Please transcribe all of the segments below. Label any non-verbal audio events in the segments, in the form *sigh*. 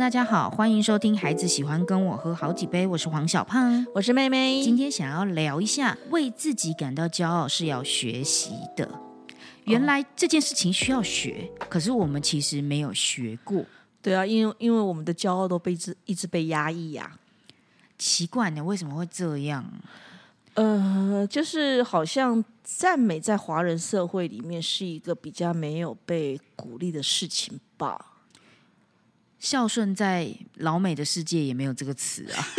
大家好，欢迎收听《孩子喜欢跟我喝好几杯》，我是黄小胖。我是妹妹。今天想要聊一下，为自己感到骄傲是要学习的。原来这件事情需要学，可是我们其实没有学过。对啊，因为因为我们的骄傲都被一直一直被压抑呀、奇怪呢，为什么会这样？呃，就是好像赞美在华人社会里面是一个比较没有被鼓励的事情吧。孝顺在老美的世界也没有这个词啊。*laughs*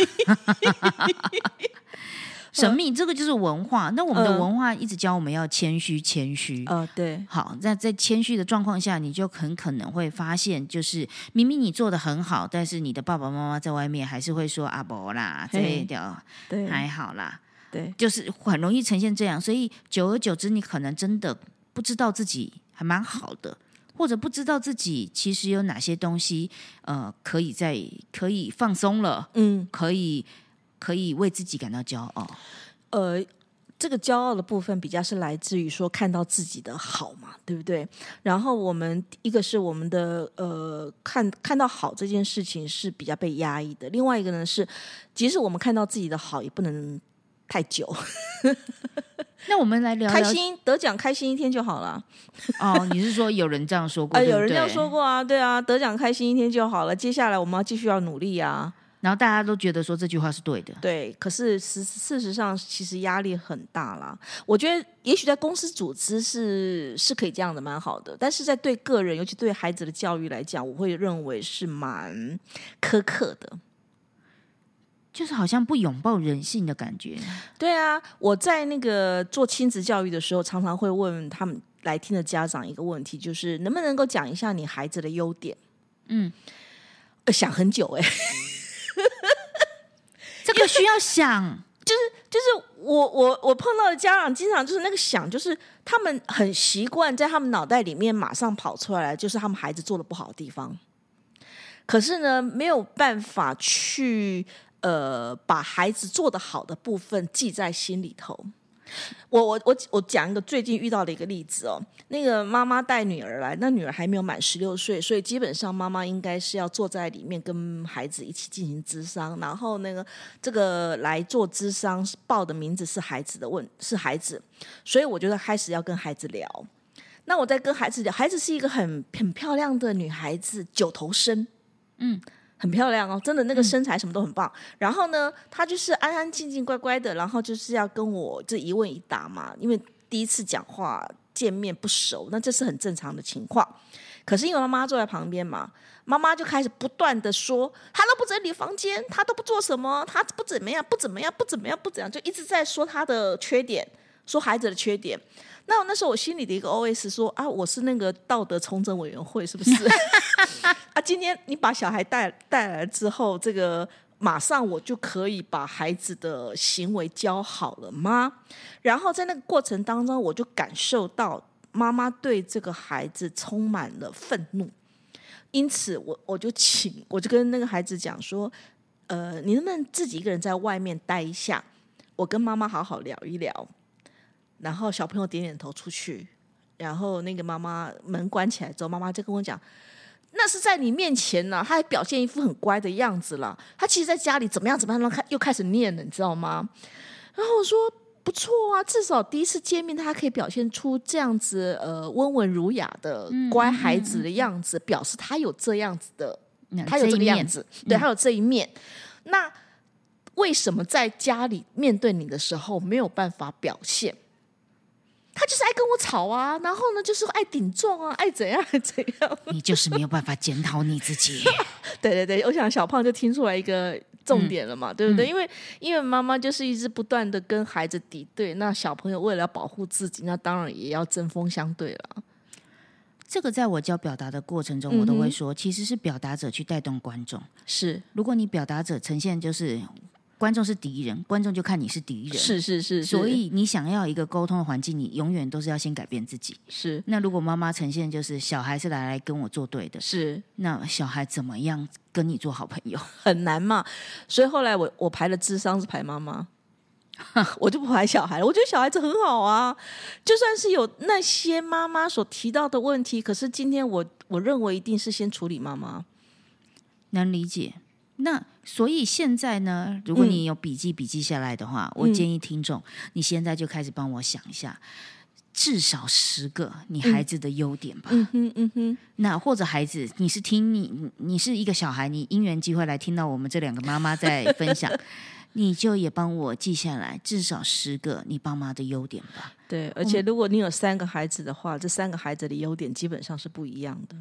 神秘，这个就是文化。那我们的嗯文化一直教我们要谦虚，谦虚。呃，对，好，那在谦虚的状况下，你就很可能会发现，就是明明你做的很好，但是你的爸爸妈妈在外面还是会说阿伯啦，这嘿一条对，还好啦，对，就是很容易呈现这样。所以久而久之，你可能真的不知道自己还蛮好的，或者不知道自己其实有哪些东西，呃，可以在可以放松了，嗯，可以可以为自己感到骄傲。呃，这个骄傲的部分比较是来自于说看到自己的好嘛，对不对？然后我们一个是我们的呃看看到好这件事情是比较被压抑的，另外一个呢是，即使我们看到自己的好，也不能太久，*laughs* 那我们来聊聊开心得奖开心一天就好了。哦。你是说有人这样说过？*laughs* 哎，有人这样说过啊，对啊，得奖开心一天就好了。接下来我们要继续要努力啊，然后大家都觉得说这句话是对的。对。可是事事实上，其实压力很大啦。我觉得也许在公司组织是是可以这样的，蛮好的。但是在对个人，尤其对孩子的教育来讲，我会认为是蛮苛刻的。就是好像不拥抱人性的感觉。对啊，我在那个做亲子教育的时候，常常会问他们来听的家长一个问题，就是能不能够讲一下你孩子的优点？嗯，呃想很久哎、*laughs* 这个需要想，就是就是我我我碰到的家长，经常就是那个想，就是他们很习惯在他们脑袋里面马上跑出来，就是他们孩子做的不好的地方。可是呢，没有办法去呃把孩子做的好的部分记在心里头。我我我我讲一个最近遇到的一个例子哦，那个妈妈带女儿来，那女儿还没有满十六岁，所以基本上妈妈应该是要坐在里面跟孩子一起进行咨商，然后那个这个来做咨商报的名字是孩子的问是孩子，所以我觉得开始要跟孩子聊。那我在跟孩子聊，孩子是一个很很漂亮的女孩子，九头身，嗯，很漂亮哦，真的那个身材什么都很棒。然后呢，她就是安安静静、乖乖的，然后就是要跟我这一问一答嘛，因为第一次讲话见面不熟，那这是很正常的情况。可是因为妈妈坐在旁边嘛，妈妈就开始不断的说，她都不整理房间，她都不做什么，她不怎么样，不怎么样，不怎么样，不怎样，就一直在说她的缺点，说孩子的缺点。那那时候我心里的一个 OS 说啊，我是那个道德重整委员会是不是？*laughs* 啊，今天你把小孩带带来之后，这个马上我就可以把孩子的行为教好了吗？然后在那个过程当中，我就感受到妈妈对这个孩子充满了愤怒，因此我我就请我就跟那个孩子讲说，呃，你能不能自己一个人在外面待一下？我跟妈妈好好聊一聊。然后小朋友点点头出去，然后那个妈妈门关起来之后，妈妈就跟我讲。那是在你面前呢，他还表现一副很乖的样子了。他其实在家里怎么样怎么样，然后开又开始念了，你知道吗？然后我说不错啊，至少第一次见面，他还可以表现出这样子呃温文儒雅的乖孩子的样子，表示他有这样子的，那他有这个样子，对他有这一面。那为什么在家里面对你的时候没有办法表现？他就是爱跟我吵啊，然后呢，就是爱顶撞啊，爱怎样爱 *laughs* 怎样。你就是没有办法检讨你自己。*laughs* 对对对，我想小胖就听出来一个重点了嘛，对不对？因为因为妈妈就是一直不断的跟孩子敌对，那小朋友为了要保护自己，那当然也要针锋相对了。这个在我教表达的过程中，我都会说，其实是表达者去带动观众。是如果你表达者呈现就是观众是敌人，观众就看你是敌人。是是是，所以你想要一个沟通的环境，你永远都是要先改变自己。是那如果妈妈呈现就是小孩是来来跟我作对的，是那小孩怎么样跟你做好朋友？很难嘛。所以后来我我排了智商是排妈妈。*laughs* 我就不排小孩了，我觉得小孩子很好啊。就算是有那些妈妈所提到的问题，可是今天我我认为一定是先处理妈妈。能理解。那所以现在呢，如果你有笔记笔记下来的话，我建议听众，你现在就开始帮我想一下，至少十个你孩子的优点吧。嗯哼嗯哼，那或者孩子，你是听你你你是一个小孩，你因缘机会来听到我们这两个妈妈在分享，*laughs* 你就也帮我记下来，至少十个你爸妈的优点吧。对，而且如果你有三个孩子的话，这三个孩子的优点基本上是不一样的。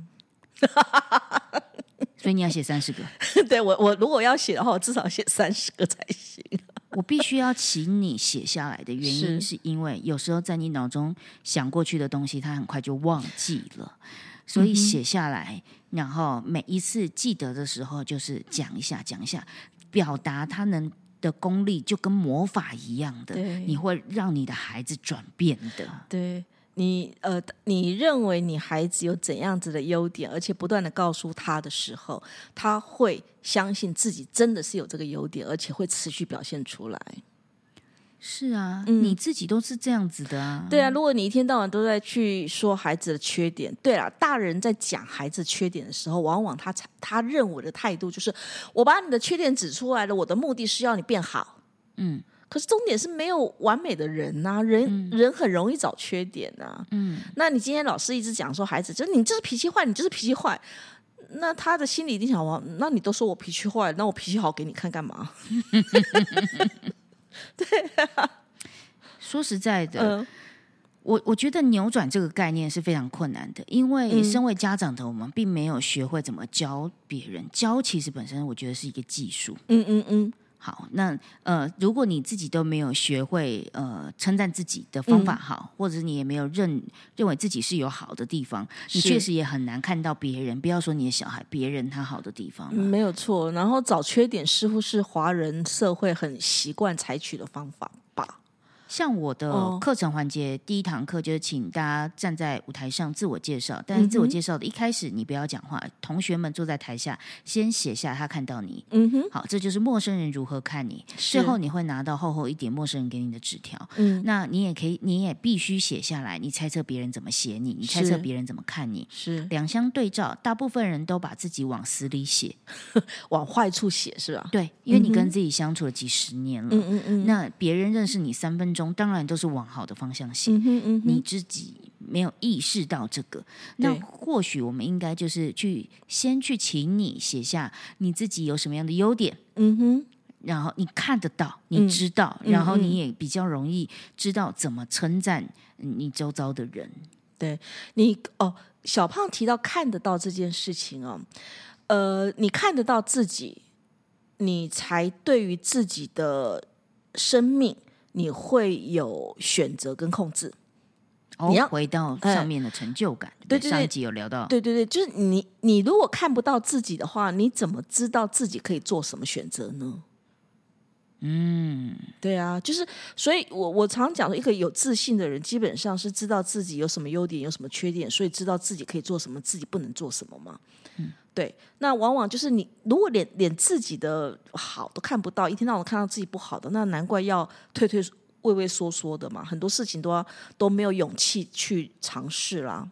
所以你要写三十个，*laughs* 对我我如果要写的话，我至少写三十个才行。*laughs* 我必须要请你写下来的原因，是。是因为有时候在你脑中想过去的东西，它很快就忘记了，所以写下来，然后每一次记得的时候，就是讲一下，讲一下，表达他能的功力就跟魔法一样的，你会让你的孩子转变的。对你呃，你认为你孩子有怎样子的优点，而且不断的告诉他的时候，他会相信自己真的是有这个优点，而且会持续表现出来。是啊，嗯你自己都是这样子的啊。对啊，如果你一天到晚都在去说孩子的缺点，对了，大人在讲孩子缺点的时候，往往他他认为的态度就是，我把你的缺点指出来了，我的目的是要你变好。嗯可是重点是没有完美的人呐、人、人很容易找缺点呐、嗯，那你今天老师一直讲说孩子，就是你就是脾气坏，你就是脾气坏，那他的心里一定想哇，那你都说我脾气坏，那我脾气好给你看干嘛？*laughs* 对说实在的，嗯我我觉得扭转这个概念是非常困难的，因为嗯身为家长的我们，并没有学会怎么教别人。教其实本身我觉得是一个技术。嗯嗯嗯，好，那呃，如果你自己都没有学会呃称赞自己的方法嗯好，或者是你也没有认认为自己是有好的地方，你确实也很难看到别人。不要说你的小孩，别人他好的地方了。没有错。然后找缺点似乎是华人社会很习惯采取的方法吧？像我的哦课程环节，第一堂课就是请大家站在舞台上自我介绍，但是自我介绍的一开始你不要讲话，同学们坐在台下先写下他看到你。嗯哼，好，这就是陌生人如何看你。最后你会拿到厚厚一点陌生人给你的纸条，嗯，那你也可以，你也必须写下来，你猜测别人怎么写你，你猜测别人怎么看你。是两相对照，大部分人都把自己往死里写，*laughs* 往坏处写是吧？对，因为你跟自己相处了几十年了，嗯嗯嗯，那别人认识你三分钟，当然都是往好的方向写。嗯哼嗯哼，你自己没有意识到这个，那或许我们应该就是去先去请你写下你自己有什么样的优点，嗯哼，然后你看得到，嗯。你知道，嗯然后嗯。你也比较容易知道怎么称赞你周遭的人。对你哦，小胖提到看得到这件事情哦，呃，你看得到自己，你才对于自己的生命，你会有选择跟控制。哦你要，回到哎上面的成就感，对对对上一集有聊到，对对对，就是你，你如果看不到自己的话，你怎么知道自己可以做什么选择呢？嗯，对啊，就是，所以我我常讲说，一个有自信的人，基本上是知道自己有什么优点，有什么缺点，所以知道自己可以做什么，自己不能做什么嘛。嗯，对。那往往就是你如果连连自己的好都看不到，一天到晚看到自己不好的，那难怪要退退畏畏缩缩的嘛。很多事情都要都没有勇气去尝试啦。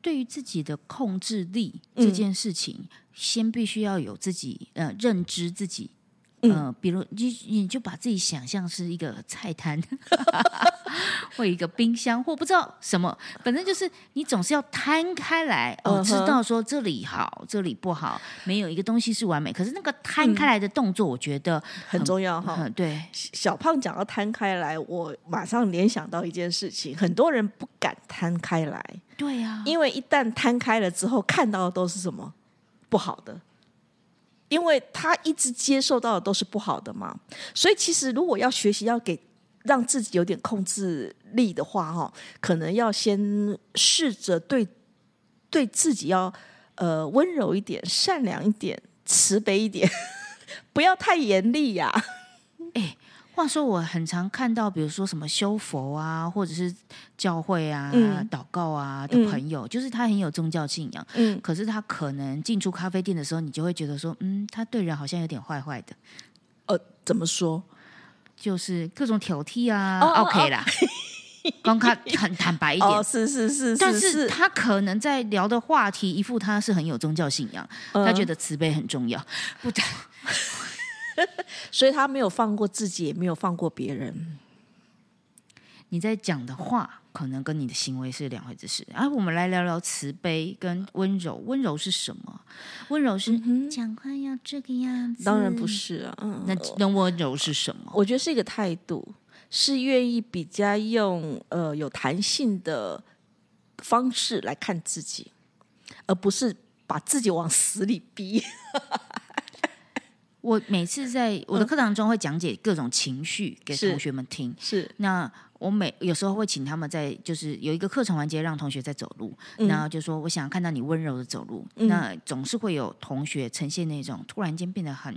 对于自己的控制力嗯这件事情，先必须要有自己呃认知自己。嗯。呃，比如你你就把自己想象是一个菜摊，*laughs* 或一个冰箱，或不知道什么，反正就是你总是要摊开来哦，知道说这里好，这里不好，没有一个东西是完美。可是那个摊开来的动作，我觉得很重要哈。嗯，对，小胖讲到摊开来，我马上联想到一件事情，很多人不敢摊开来，对呀、因为一旦摊开了之后，看到的都是什么？不好的，因为他一直接受到的都是不好的嘛。所以其实如果要学习要给让自己有点控制力的话，哈，可能要先试着对对自己要呃温柔一点、善良一点、慈悲一点，*laughs* 不要太严厉呀、话说，我很常看到，比如说什么修佛啊，或者是教会啊、嗯。祷告啊的朋友，就是他很有宗教信仰，嗯，可是他可能进出咖啡店的时候，你就会觉得说，嗯，他对人好像有点坏坏的，呃，怎么说？就是各种挑剔啊、哦哦 o k 啦，刚看很坦白一点。哦，是是是，但是是。他可能在聊的话题，一副他是很有宗教信仰，他觉得，得慈悲很重要。不然，*laughs* 所以他没有放过自己，也没有放过别人。你在讲的话，可能跟你的行为是两回事。啊，我们来聊聊慈悲跟温柔。温柔是什么？温柔是讲话要这个样子，当然不。是啊，嗯，那那温柔是什么？我觉得是一个态度，是愿意比较用呃有弹性的方式来看自己，而不是把自己往死里逼。我每次在我的课堂中会讲解各种情绪给同学们听。是，那我每有时候会请他们在，就是有一个课程环节让同学在走路，嗯那就说我想看到你温柔的走路。嗯那总是会有同学呈现那种突然间变得很，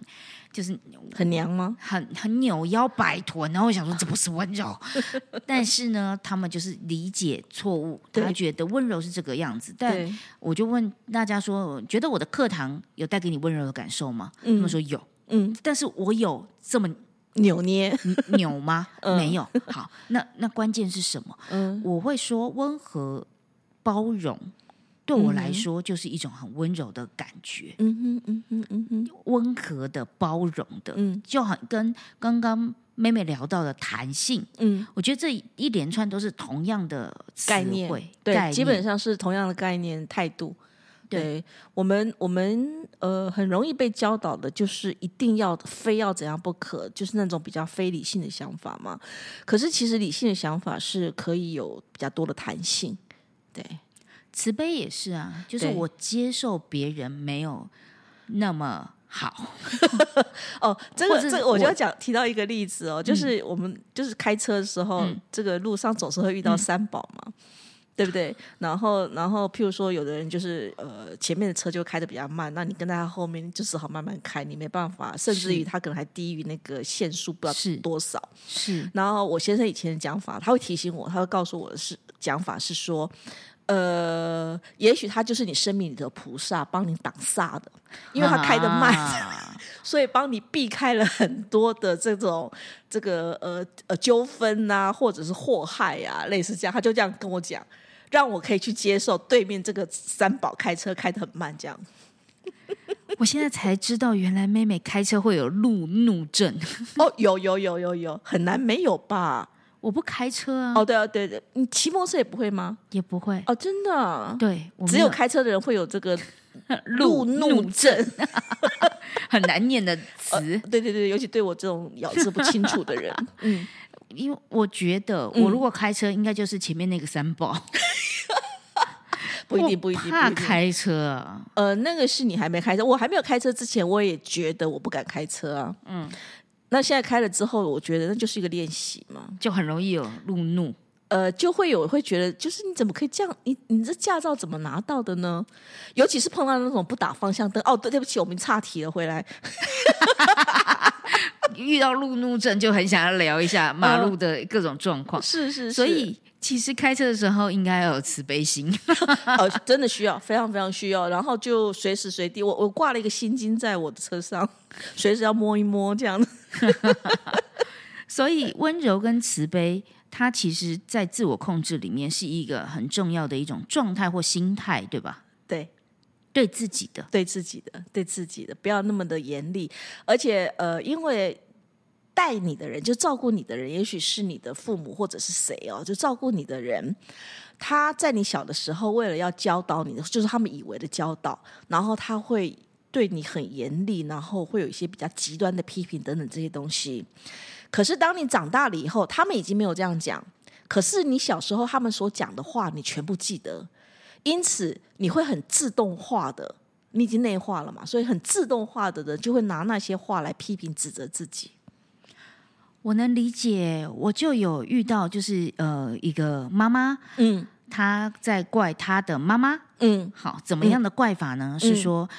就是很娘吗？很很扭腰摆臀，然后我想说这不是温柔，*laughs* 但是呢，他们就是理解错误，他觉得温柔是这个样子。但，我就问大家说，觉得我的课堂有带给你温柔的感受吗？他嗯们说有，嗯，但是我有这么扭捏，扭吗？*laughs* 嗯。没有。好，那那关键是什么？嗯。我会说温和包容，对我来说就是一种很温柔的感觉，嗯哼嗯哼嗯哼。温和的包容的，嗯。就很跟刚刚妹妹聊到的弹性，嗯，我觉得这一连串都是同样的词概念对，念。基本上是同样的概念态度。对对我们，我们呃很容易被教导的就是一定要非要怎样不可，就是那种比较非理性的想法嘛。可是其实理性的想法是可以有比较多的弹性。对，慈悲也是啊，就是我接受别人没有那么好，*laughs* 哦，这个这个我就要讲提到一个例子哦，就是我们就是开车的时候，嗯这个路上总是会遇到三宝嘛。对不对？然后，然后，譬如说，有的人就是呃，前面的车就开的比较慢，那你跟在他后面，你就只好慢慢开，你没办法，甚至于他可能还低于那个限速，不知是道多少。是然后我先生以前的讲法，他会提醒我，他会告诉我的是讲法是说，呃，也许他就是你生命里的菩萨，帮你挡煞的，因为他开的慢，啊 *laughs* 所以帮你避开了很多的这种这个呃呃纠纷啊，或者是祸害啊，类似这样，他就这样跟我讲，让我可以去接受对面这个三宝开车开得很慢这样。*laughs* 我现在才知道，原来妹妹开车会有路怒症。*laughs* 哦，有有有有有，很难没有吧？我不开车啊，哦，对啊，对对，你骑摩托车也不会吗？也不会。哦，真的啊、对，只有开车的人会有这个 *laughs* 路怒症。很难念的词，对对对，尤其对我这种咬字不清楚的人，嗯，因为我觉得我如果开车，应该就是前面那个三宝。*laughs* 不一定，*laughs* 不一定，不一定。怕开车啊，呃，那个是你还没开车，我还没有开车之前，我也觉得我不敢开车啊。嗯，那现在开了之后，我觉得那就是一个练习嘛。就很容易有路怒。呃，就会有会觉得，就是你怎么可以这样？你你这驾照怎么拿到的呢？尤其是碰到那种不打方向灯，哦，对，对不起，我们岔题了，回来。*laughs* *laughs* 遇到路怒症，就很想要聊一下马路的各种状况。是是，所以，其实开车的时候应该要有慈悲心。呃，*laughs* 真的需要，非常非常需要。然后就随时随地，我我挂了一个心经在我的车上，*laughs* 随时要摸一摸这样子。所以，温柔跟慈悲，它其实在自我控制里面是一个很重要的一种状态或心态，对吧？对，对自己的，对自己的，对自己的，不要那么的严厉。而且，呃，因为带你的人，就照顾你的人，也许是你的父母或者是谁哦，就照顾你的人。他在你小的时候，为了要教导你的，就是他们以为的教导，然后他会对你很严厉，然后会有一些比较极端的批评等等这些东西。可是当你长大了以后，他们已经没有这样讲。可是你小时候他们所讲的话，你全部记得，因此你会很自动化的，你已经内化了嘛，所以很自动化的人就会拿那些话来批评指责自己。我能理解。我就有遇到，就是呃，一个妈妈，嗯她在怪她的妈妈。嗯好，怎么样的怪法呢？是说，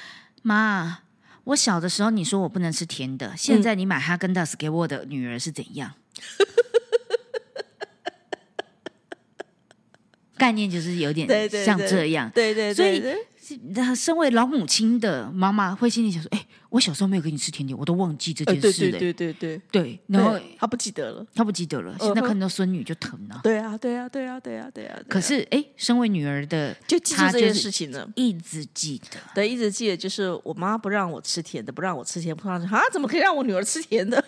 妈，我小的时候你说我不能吃甜的，现在你买哈根达斯给我的女儿是怎样？概念就是有点像这样，对对所以对对那身为老母亲的妈妈会心里想说：“哎，我小时候没有给你吃甜点，我都忘记这件事了。”对对对对，然后他不记得了，他不记得了。现在看到孙女就疼了。对啊，对啊，对啊，对啊，对啊。可是，哎，身为女儿的，就记住这件事情了，一直记得。对，一直记得，就是我妈不让我吃甜的，不让我吃甜，不让啊，怎么可以让我女儿吃甜的？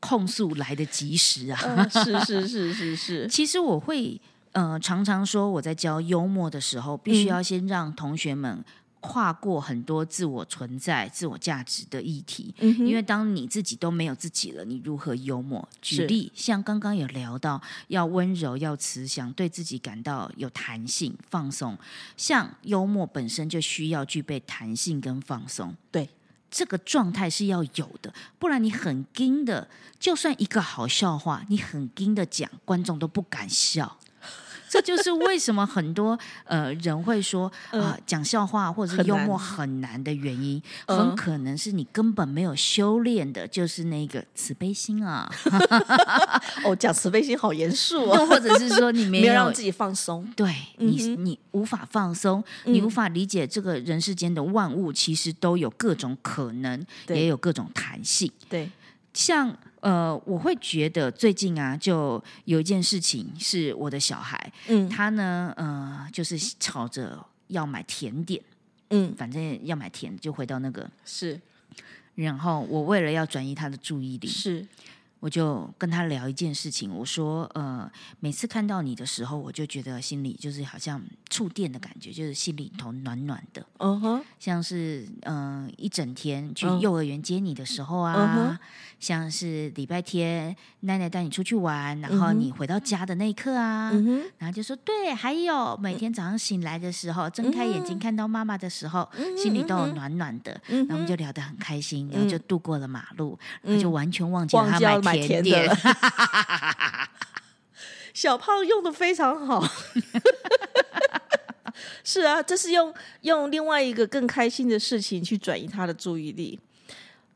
控诉来的及时啊！是是是是是。*laughs* 其实我会呃常常说，我在教幽默的时候，必须要先让同学们跨过很多自我存在、自我价值的议题。因为当你自己都没有自己了，你如何幽默？举例，像刚刚有聊到，要温柔、要慈祥，对自己感到有弹性、放松。像幽默本身就需要具备弹性跟放松。对。这个状态是要有的，不然你很硬的，就算一个好笑话，你很硬的讲，观众都不敢笑。这就是为什么很多呃人会说啊，讲笑话或者是幽默很难的原因，很可能是你根本没有修炼的，就是那个慈悲心啊。*laughs* 哦，讲慈悲心好严肃啊，或者是说你 *laughs* 没有让自己放松，对你你无法放松，你无法理解这个人世间的万物其实都有各种可能，也有各种弹性。对，像。呃，我会觉得最近啊，就有一件事情是我的小孩，嗯，他呢，呃，就是吵着要买甜点，嗯，反正要买甜，就回到那个是，然后我为了要转移他的注意力，是。我就跟他聊一件事情，我说，呃，每次看到你的时候，我就觉得心里就是好像触电的感觉，就是心里头暖暖的。嗯哼，像是嗯一整天去幼儿园接你的时候啊，像是礼拜天奶奶带你出去玩，然后你回到家的那一刻啊，然后就说对，还有每天早上醒来的时候，睁开眼睛看到妈妈的时候，心里都有暖暖的。然后我们就聊得很开心，然后就度过了马路，然后就完全忘记了他买。甜的，*laughs* 小胖用的非常好。*laughs* 是啊，这是用用另外一个更开心的事情去转移他的注意力。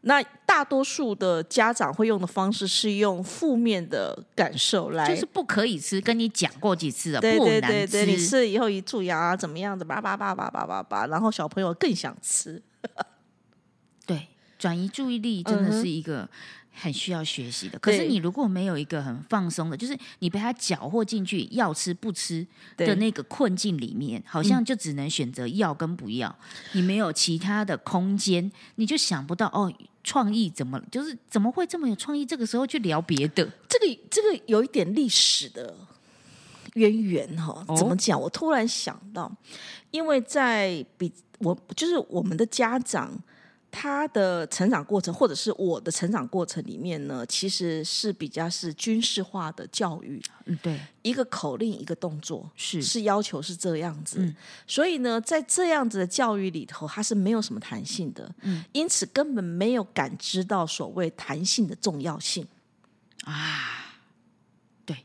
那大多数的家长会用的方式是用负面的感受来，就是不可以吃，跟你讲过几次了，对对对对，你吃了以后一蛀牙怎么样的，叭叭叭叭叭叭叭，然后小朋友更想吃。*laughs* 对，转移注意力真的是一个。很需要学习的，可是你如果没有一个很放松的，就是你被他搅和进去要吃不吃的那个困境里面，好像就只能选择要跟不要，你没有其他的空间，你就想不到哦，创意怎么就是怎么会这么有创意？这个时候去聊别的，这个这个有一点历史的渊源哈。怎么讲？我突然想到，因为在比我就是我们的家长。他的成长过程，或者是我的成长过程里面呢，其实是比较是军事化的教育。嗯，对，一个口令，一个动作，是是要求是这样子。嗯，所以呢，在这样子的教育里头，它是没有什么弹性的。嗯，因此根本没有感知到所谓弹性的重要性。啊，对，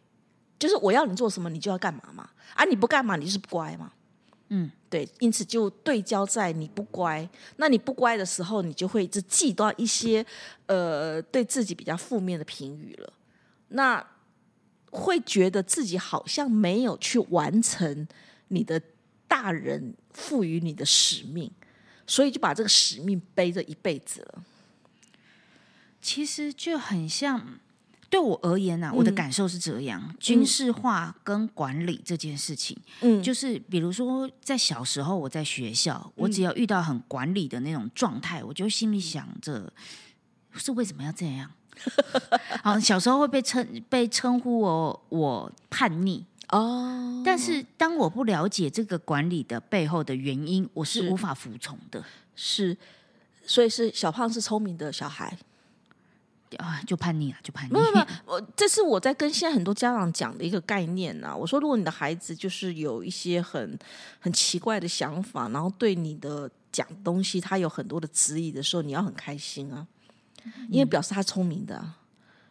就是我要你做什么，你就要干嘛嘛。啊，你不干嘛，你就是不乖嘛。嗯，对，因此就对焦在你不乖，那你不乖的时候，你就会只记到一些呃对自己比较负面的评语了，那会觉得自己好像没有去完成你的大人赋予你的使命，所以就把这个使命背着一辈子了。其实就很像。对我而言呢，我的感受是这样：军事化跟管理这件事情，嗯，就是比如说在小时候我在学校，我只要遇到很管理的那种状态，我就心里想着是为什么要这样？*laughs* 好，小时候会被称被称呼我我叛逆哦，但是当我不了解这个管理的背后的原因，我是无法服从的。是，所以是小胖是聪明的小孩。啊，就叛逆了，就叛逆。没有没有，我 *laughs* 这是我在跟现在很多家长讲的一个概念呐。我说，如果你的孩子就是有一些很很奇怪的想法，然后对你的讲东西他有很多的质疑的时候，你要很开心啊，因为表示他聪明的，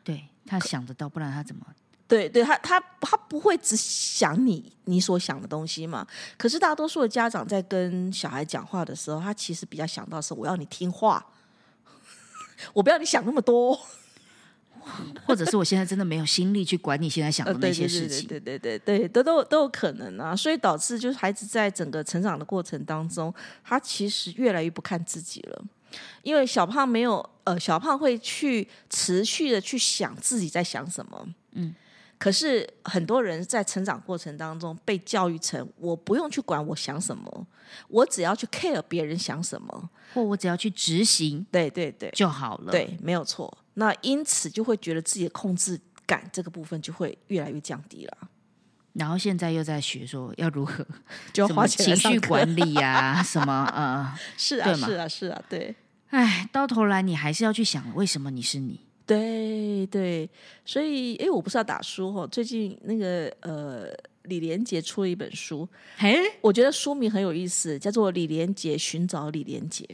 对他想得到，不然他怎么？对，对他他他不会只想你你所想的东西嘛。可是大多数的家长在跟小孩讲话的时候，他其实比较想到是我要你听话。我不要你想那么多，*laughs* 或者是我现在真的没有心力去管你现在想的呃，那些事情。对对对对，都都都有可能啊，所以导致就是孩子在整个成长的过程当中，他其实越来越不看自己了，因为小胖没有呃，小胖会去持续的去想自己在想什么，嗯。可是很多人在成长过程当中被教育成，我不用去管我想什么，我只要去 care 别人想什么。或我只要去执行对对对，就好了。，对，没有错。那因此就会觉得自己的控制感这个部分就会越来越降低了，然后现在又在学说要如何 *laughs* 就要花钱来情绪管理呀、什么 *laughs* 呃，是啊，是啊，是啊，对，哎，到头来你还是要去想为什么你是你。对对，所以哎，我不是要打书哦，最近那个呃，李连杰出了一本书，嘿，我觉得书名很有意思，叫做《李连杰寻找李连杰》。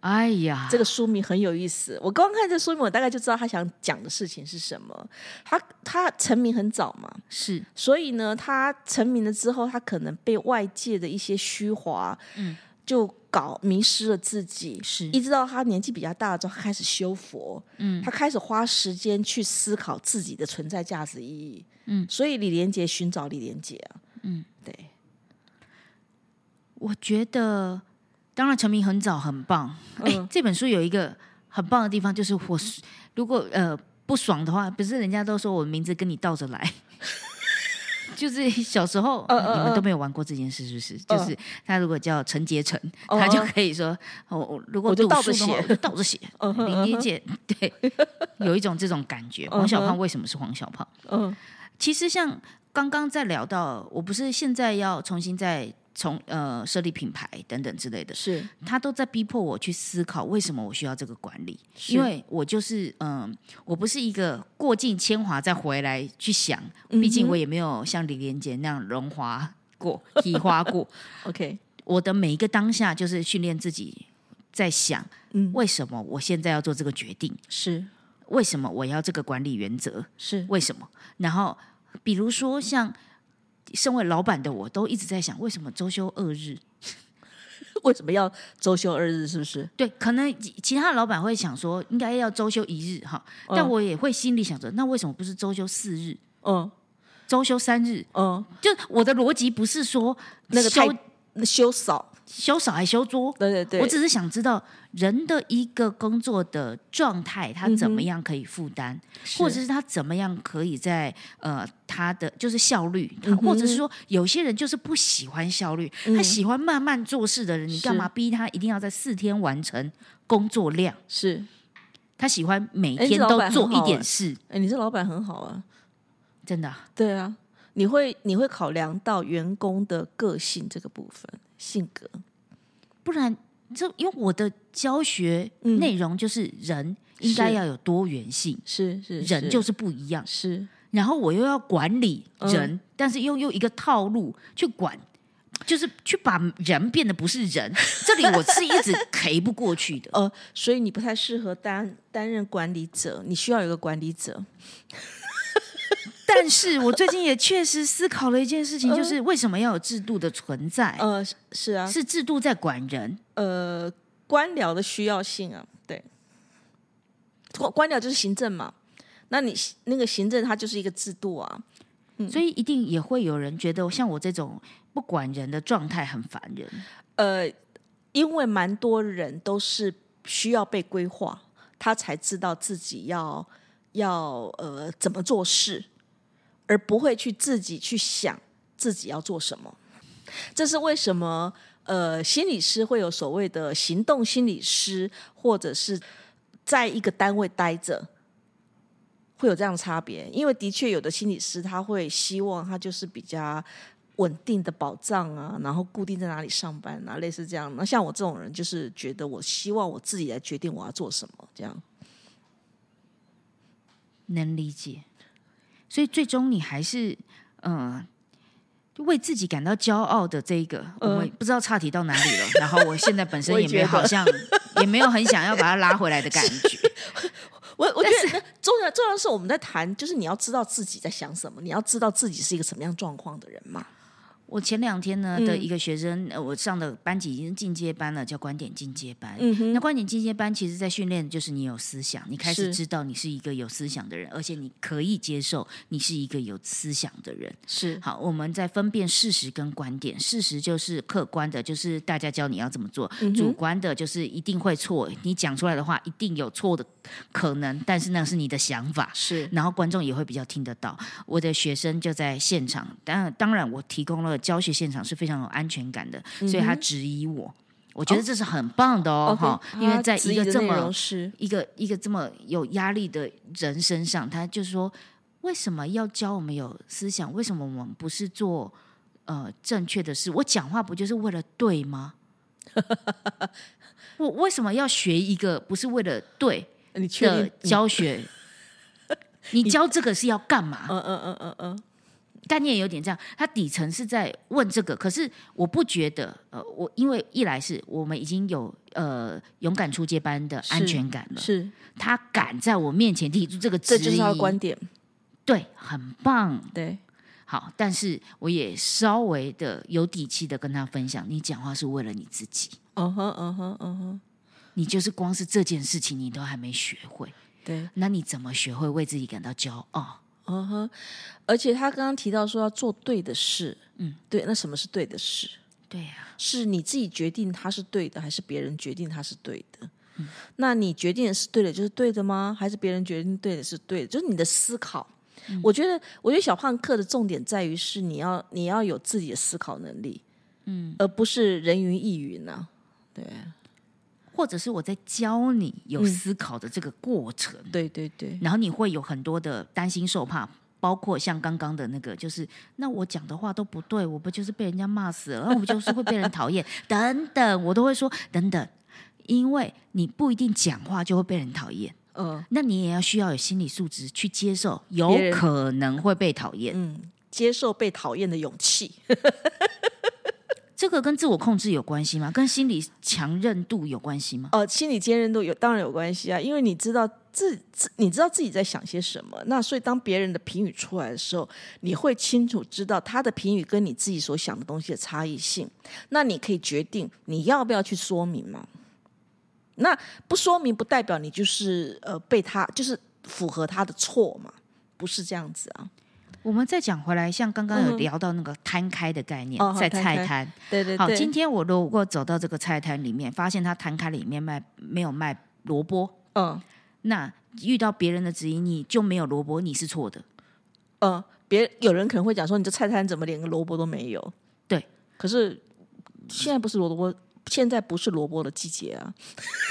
哎呀，这个书名很有意思，我刚看这书名，我大概就知道他想讲的事情是什么。他他成名很早嘛，是。所以呢，他成名了之后，他可能被外界的一些虚华，嗯，就搞迷失了自己，是。一直到他年纪比较大了之后，他开始修佛，嗯，他开始花时间去思考自己的存在价值意义，嗯，所以李连杰寻找李连杰啊，嗯，对，我觉得，当然成名很早很棒。哎、嗯这本书有一个很棒的地方，就是我是如果呃不爽的话，不是人家都说我名字跟你倒着来。就是 *laughs* 小时候，嗯嗯你们都没有玩过这件事，是不是？就是他如果叫陈杰成，哦他就可以说：“哦，我如果我就读倒着写书的话我就倒着写。*laughs* ”嗯哼林一姐，对，有一种这种感觉。黄小胖为什么是黄小胖？嗯其实像刚刚在聊到，我不是现在要重新再从呃设立品牌等等之类的，是他都在逼迫我去思考为什么我需要这个管理，因为我就是嗯、我不是一个过尽铅华再回来去想，嗯毕竟我也没有像李连杰那样荣华过、提花过。*laughs* OK，我的每一个当下就是训练自己在想，嗯为什么我现在要做这个决定？是为什么我要这个管理原则？是为什么？然后比如说像身为老板的我，都一直在想，为什么周休二日？*laughs* 为什么要周休二日？是不是？对，可能其其他的老板会想说，应该要周休一日哈，嗯但我也会心里想着，那为什么不是周休四日、嗯周休三日？嗯，就我的逻辑不是说那个休太休少，休少还修多，对对对，我只是想知道人的一个工作的状态，他怎么样可以负担，或者是他怎么样可以在呃他的就是效率，或者是说有些人就是不喜欢效率，他喜欢慢慢做事的人，你干嘛逼他一定要在四天完成工作量？是。他喜欢每哎天都做一点事，哎，你这老板很好啊。真的啊、对啊，你会你会考量到员工的个性这个部分，性格。不然这因为我的教学嗯内容就是人应该要有多元性，是是人就是是不一样。是然后我又要管理嗯人，但是又用一个套路去管，就是去把人变得不是人。*laughs* 这里我是一直 *laughs* K 不过去的。呃，所以你不太适合担担任管理者，你需要有个管理者。但是我最近也确实思考了一件事情，*laughs* 就是为什么要有制度的存在？呃，是是啊，是制度在管人，呃，官僚的需要性啊，对，官官僚就是行政嘛，那你那个行政它就是一个制度啊，所以一定也会有人觉得像我这种不管人的状态很烦人。呃，因为蛮多人都是需要被规划，他才知道自己要要呃怎么做事，而不会去自己去想自己要做什么。这是为什么？呃，心理师会有所谓的行动心理师，或者是在一个单位待着，会有这样的差别。因为的确有的心理师他会希望他就是比较稳定的保障啊，然后固定在哪里上班啊，类似这样。那像我这种人，就是觉得我希望我自己来决定我要做什么，这样。能理解，所以最终你还是嗯。呃为自己感到骄傲的这一个，我们不知道岔题到哪里了。然后我现在本身也没有好像也没有很想要把它拉回来的感觉。*laughs* 我我觉得重要重要的是我们在谈，就是你要知道自己在想什么，你要知道自己是一个什么样状况的人嘛。我前两天呢嗯的一个学生，呃我上的班级已经进阶班了，叫观点进阶班。嗯，那观点进阶班，其实在训练就是你有思想，你开始知道你是一个有思想的人，而且你可以接受你是一个有思想的人。是好，我们在分辨事实跟观点。事实就是客观的，就是大家教你要怎么做；嗯主观的，就是一定会错。你讲出来的话一定有错的可能，但是那是你的想法。是然后观众也会比较听得到。我的学生就在现场，当然当然我提供了教学现场是非常有安全感的，所以他质疑我，我觉得这是很棒的哦，哈、因为在一个这么一个一个这么有压力的人身上，他就说为什么要教我们有思想？为什么我们不是做呃正确的事？我讲话不就是为了对吗？*laughs* 我为什么要学一个不是为了对你确的定？教学？你教这个是要干嘛？嗯嗯嗯嗯嗯，概念有点这样，它底层是在问这个，可是我不觉得，呃，我因为一来是我们已经有呃勇敢出街班的安全感了，是。他敢在我面前提出这个质疑，这就是他的观点，对，很棒，对，好，但是我也稍微的有底气的跟他分享，你讲话是为了你自己，嗯哼嗯哼嗯哼，你就是光是这件事情你都还没学会，对，那你怎么学会为自己感到骄傲？嗯哼，而且他刚刚提到说要做对的事，嗯，对，那什么是对的事？对呀、是你自己决定它是对的，还是别人决定它是对的？那你决定的是对的，就是对的吗？还是别人决定对的是对的？就是你的思考。我觉得，我觉得小胖课的重点在于是你要你要有自己的思考能力，嗯，而不是人云亦云呐、对或者是我在教你有思考的这个过程。对对对，然后你会有很多的担心受怕，包括像刚刚的那个，就是那我讲的话都不对，我不就是被人家骂死了，那我不就是会被人讨厌。*laughs* 等等，我都会说等等，因为你不一定讲话就会被人讨厌，嗯。那你也要需要有心理素质去接受有可能会被讨厌，嗯，接受被讨厌的勇气。*laughs* 这个跟自我控制有关系吗？跟心理强韧度有关系吗？呃，心理坚韧度有当然有关系啊，因为你知道自自你知道自己在想些什么，那所以当别人的评语出来的时候，你会清楚知道他的评语跟你自己所想的东西的差异性，那你可以决定你要不要去说明嘛。那不说明不代表你就是呃被他就是符合他的错嘛，不是这样子啊。我们再讲回来，像刚刚有嗯聊到那个摊开的概念，在菜摊。对对好，今天我如果走到这个菜摊里面，发现他摊开里面卖没有卖萝卜，嗯。那遇到别人的质疑，你就没有萝卜，你是错的。嗯，别有人可能会讲说，你这菜摊怎么连个萝卜都没有？对，可是现在不是萝卜，现在不是萝卜的季节啊。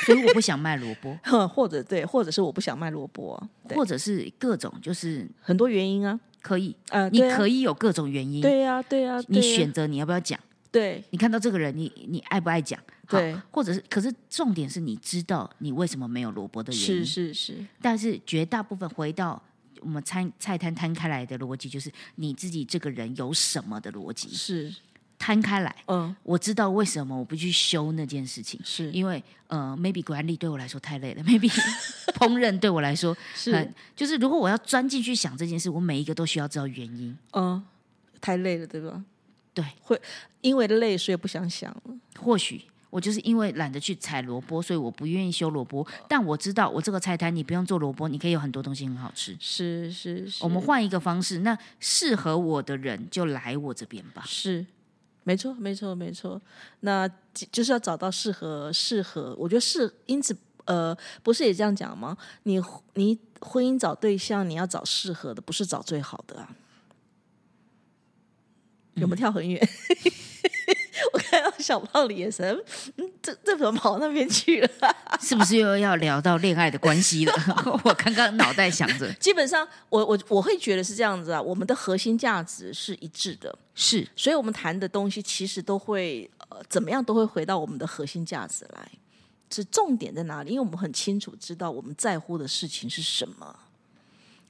所以我不想卖萝卜，哼 *laughs* 或者对，或者是我不想卖萝卜、啊，或者是各种就是很多原因啊，可以，呃，你可以有各种原因，对呀、对呀、你选择你要不要讲。对你看到这个人，你你爱不爱讲？好对，或者是，可是重点是你知道你为什么没有萝卜的原因。是是是，但是绝大部分回到我们餐菜摊摊开来的逻辑，就是你自己这个人有什么的逻辑是摊开来。嗯我知道为什么我不去修那件事情，是因为呃，maybe 管理对我来说太累了，*laughs* maybe 烹饪对我来说是很就是如果我要钻进去想这件事，我每一个都需要知道原因。嗯，太累了，对吧？对，会因为累，所以不想想了。或许我就是因为懒得去采萝卜，所以我不愿意修萝卜。但我知道我这个菜摊你不用做萝卜，你可以有很多东西很好吃。是是是，我们换一个方式，那适合我的人就来我这边吧。是，没错，没错，没错。那就是要找到适合适合，我觉得是因此呃，不是也这样讲吗？你你婚姻找对象，你要找适合的，不是找最好的啊。有没有跳很远？*laughs* 我看到小胖的眼神，嗯，这这怎么跑那边去了？*laughs* 是不是又要聊到恋爱的关系了？*laughs* 我刚刚脑袋想着，基本上，我我我会觉得是这样子啊，我们的核心价值是一致的，是所以我们谈的东西其实都会呃怎么样都会回到我们的核心价值来。是重点在哪里？因为我们很清楚知道我们在乎的事情是什么。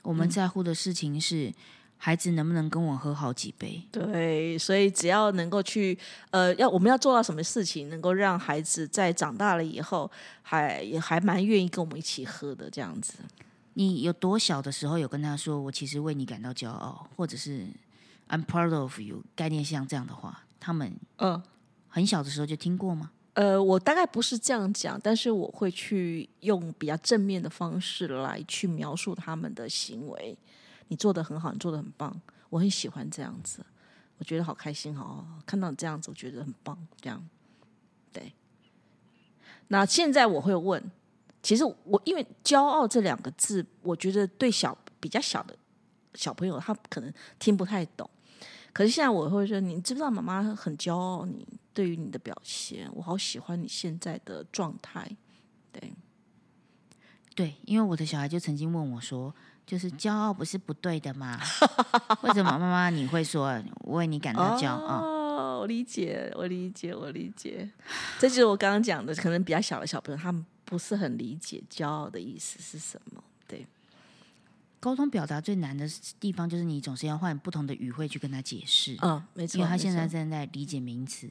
我们在乎的事情是孩子能不能跟我喝好几杯。对，所以只要能够去呃，要我们要做到什么事情，能够让孩子在长大了以后还也还蛮愿意跟我们一起喝的这样子。你有多小的时候有跟他说，我其实为你感到骄傲，或者是 I'm proud of you” 概念像这样的话，他们嗯。很小的时候就听过吗？呃，我大概不是这样讲，但是我会去用比较正面的方式来去描述他们的行为。你做的很好，你做的很棒，我很喜欢这样子，我觉得好开心哦！看到你这样子，我觉得很棒。这样，对。那现在我会问，其实我因为“骄傲”这两个字，我觉得对小比较小的小朋友，他可能听不太懂。可是现在我会说，你知不知道妈妈很骄傲你对于你的表现？我好喜欢你现在的状态。对，对，因为我的小孩就曾经问我说：“就是骄傲不是不对的吗？为什么妈妈你会说为你感到骄傲？”哦，我理解，我理解，我理解。这就是我刚刚讲的，可能比较小的小朋友，他们不是很理解骄傲的意思是什么。对。沟通表达最难的地方，就是你总是要换不同的语汇去跟他解释。嗯，没错，因为他现在正在理解名词，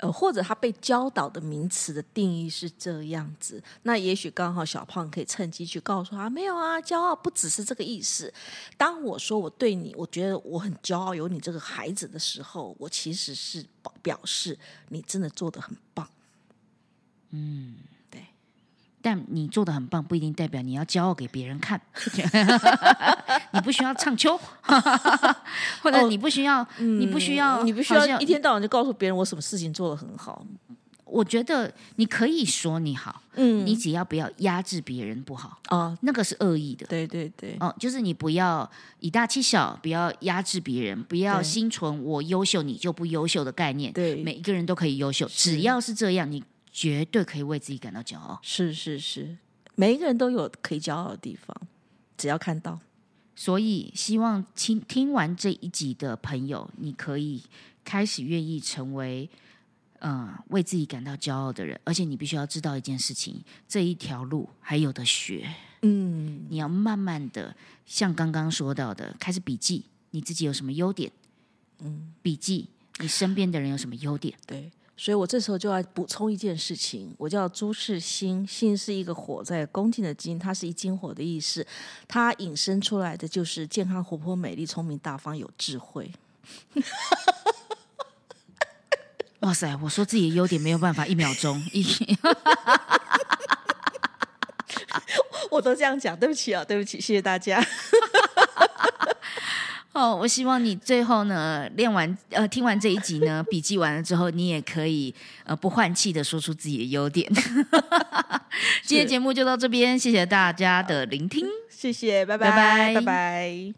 呃，或者他被教导的名词的定义是这样子。那也许刚好小胖可以趁机去告诉他：没有啊，骄傲不只是这个意思。当我说我对你，我觉得我很骄傲有你这个孩子的时候，我其实是表示你真的做的很棒。嗯。对但你做的很棒，不一定代表你要骄傲给别人看。*laughs* 你不需要唱秋，*laughs* 或者你不需要，你不需要，你不需要一天到晚就告诉别人我什么事情做的很好。我觉得你可以说你好，嗯，你只要不要压制别人不好啊，那个是恶意的。对对对，哦，就是你不要以大欺小，不要压制别人，不要心存我优秀你就不优秀的概念。对，每一个人都可以优秀，只要是这样，你。绝对可以为自己感到骄傲。是是是，每一个人都有可以骄傲的地方，只要看到。所以，希望听听完这一集的朋友，你可以开始愿意成为嗯为自己感到骄傲的人。而且，你必须要知道一件事情：这一条路还有的学。嗯，你要慢慢的，像刚刚说到的，开始笔记你自己有什么优点。嗯，笔记你身边的人有什么优点。对。所以我这时候就要补充一件事情，我叫朱世新，新是一个火在恭敬的敬，它是一金火的意思，它引申出来的就是健康、活泼、美丽、聪明、大方、有智慧。*laughs* 哇塞！我说自己的优点没有办法一秒钟一，*laughs* 我都这样讲，对不起啊，对不起，谢谢大家。哦，我希望你最后呢，练完呃，听完这一集呢，*laughs* 笔记完了之后，你也可以呃不换气的说出自己的优点。*laughs* 今天节目就到这边，谢谢大家的聆听，谢谢，拜拜拜拜拜。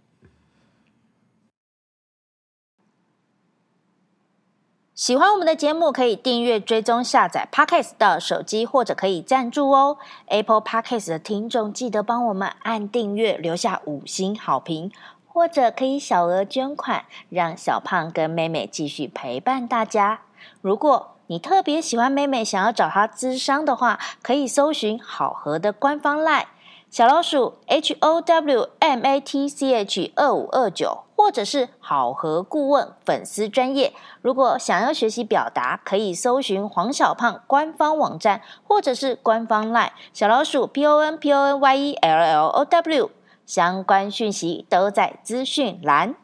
喜欢我们的节目，可以订阅、追踪、下载 Podcast 的手机，或者可以赞助哦。Apple Podcast 的听众记得帮我们按订阅，留下五星好评。或者可以小额捐款，让小胖跟妹妹继续陪伴大家。如果你特别喜欢妹妹，想要找她咨商的话，可以搜寻好合的官方 LINE 小老鼠 H O W M A T C H 二五二九，或者是好合顾问粉丝专业。如果想要学习表达，可以搜寻黄小胖官方网站，或者是官方 LINE 小老鼠 P O N P O N Y E L L O W。相关讯息都在资讯栏。